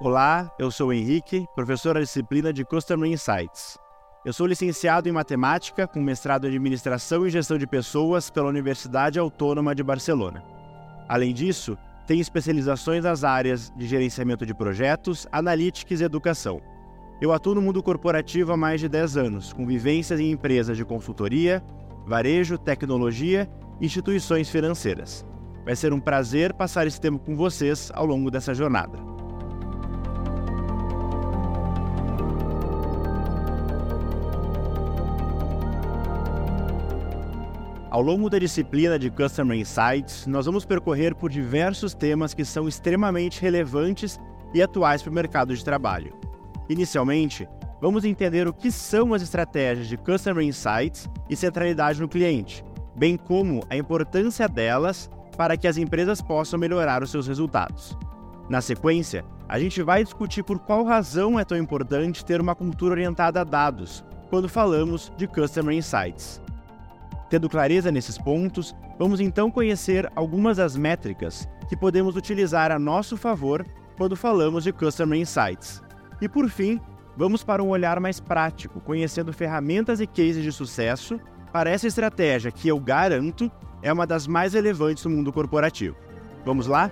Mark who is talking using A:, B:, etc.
A: Olá, eu sou o Henrique, professor da disciplina de Customer Insights. Eu sou licenciado em matemática com mestrado em administração e gestão de pessoas pela Universidade Autônoma de Barcelona. Além disso, tenho especializações nas áreas de gerenciamento de projetos, analytics e educação. Eu atuo no mundo corporativo há mais de 10 anos, com vivências em empresas de consultoria, varejo, tecnologia e instituições financeiras. Vai ser um prazer passar esse tempo com vocês ao longo dessa jornada. Ao longo da disciplina de Customer Insights, nós vamos percorrer por diversos temas que são extremamente relevantes e atuais para o mercado de trabalho. Inicialmente, vamos entender o que são as estratégias de Customer Insights e centralidade no cliente, bem como a importância delas para que as empresas possam melhorar os seus resultados. Na sequência, a gente vai discutir por qual razão é tão importante ter uma cultura orientada a dados quando falamos de Customer Insights. Tendo clareza nesses pontos, vamos então conhecer algumas das métricas que podemos utilizar a nosso favor quando falamos de Customer Insights. E por fim, vamos para um olhar mais prático, conhecendo ferramentas e cases de sucesso para essa estratégia que eu garanto é uma das mais relevantes no mundo corporativo. Vamos lá?